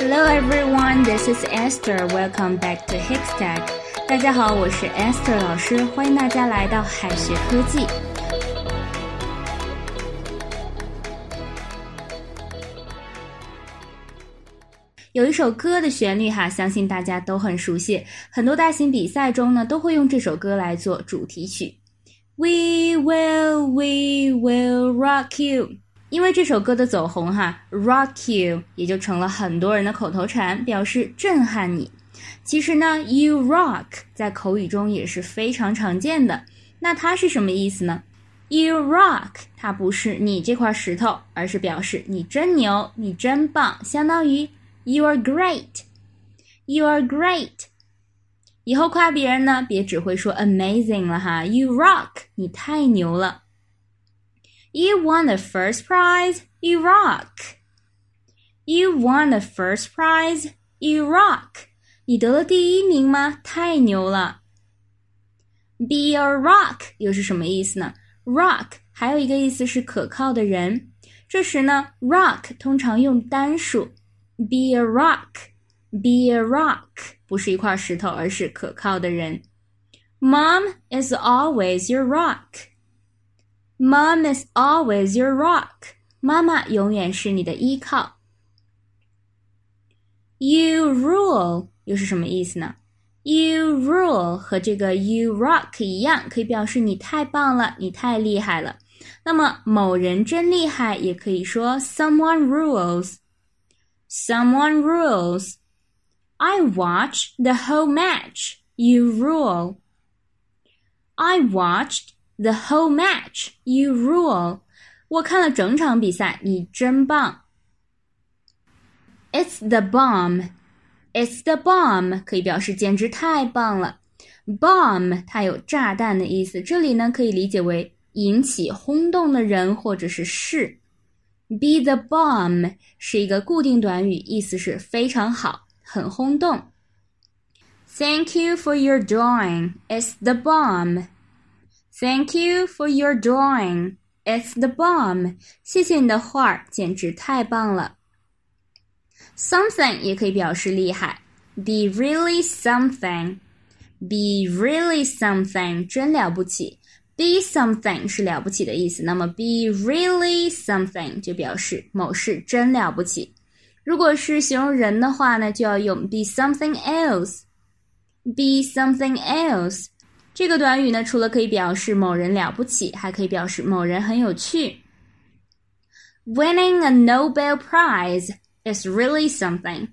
Hello everyone, this is Esther. Welcome back to Hipstack. 大家好，我是 Esther 老师，欢迎大家来到海学科技。有一首歌的旋律哈，相信大家都很熟悉，很多大型比赛中呢都会用这首歌来做主题曲。We will, we will rock you。因为这首歌的走红哈，rock you 也就成了很多人的口头禅，表示震撼你。其实呢，you rock 在口语中也是非常常见的。那它是什么意思呢？You rock 它不是你这块石头，而是表示你真牛，你真棒，相当于 you are great，you are great。以后夸别人呢，别只会说 amazing 了哈，you rock 你太牛了。You won the first prize. You rock. You won the first prize. You rock. 你得了第一名吗？太牛了。Be a rock 又是什么意思呢？Rock 还有一个意思是可靠的人。这时呢，rock 通常用单数。Be a rock. Be a rock 不是一块石头，而是可靠的人。Mom is always your rock. Mom is always your rock. 妈妈永远是你的依靠。You rule 又是什么意思呢？You rule 和这个 you rock 一样，可以表示你太棒了，你太厉害了。那么某人真厉害，也可以说 someone rules. Someone rules. I watched the whole match. You rule. I watched the whole match, you rule. 我看了整场比赛，你真棒。It's the bomb. It's the bomb 可以表示简直太棒了。Bomb 它有炸弹的意思，这里呢可以理解为引起轰动的人或者是事。Be the bomb 是一个固定短语，意思是非常好，很轰动。Thank you for your drawing. It's the bomb. Thank you for your drawing. It's the bomb. 谢谢你的画，简直太棒了。Something 也可以表示厉害。Be really something. Be really something 真了不起。Be something 是了不起的意思，那么 be really something 就表示某事真了不起。如果是形容人的话呢，就要用 be something else. Be something else. 这个短语呢，除了可以表示某人了不起，还可以表示某人很有趣。Winning a Nobel Prize is really something.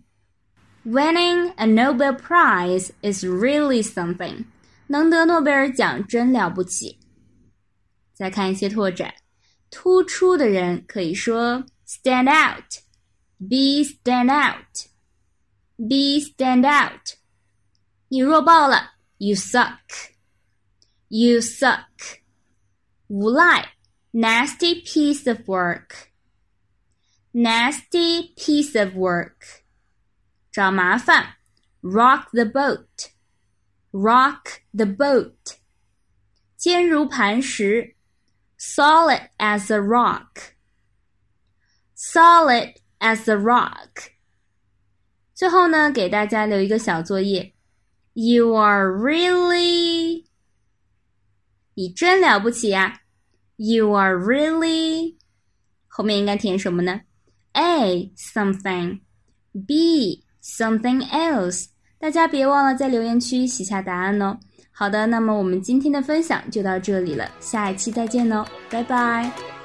Winning a Nobel Prize is really something. 能得诺贝尔奖真了不起。再看一些拓展，突出的人可以说 stand out, be stand out, be stand out。你弱爆了，you suck。 You suck. 无赖，nasty piece of work. Nasty piece of work. 找麻烦，rock the boat. Rock the boat. 坚如磐石，solid as a rock. Solid as a rock. 最后呢，给大家留一个小作业。You are really 你真了不起呀！You are really，后面应该填什么呢？A something，B something else。大家别忘了在留言区写下答案哦。好的，那么我们今天的分享就到这里了，下一期再见喽，拜拜。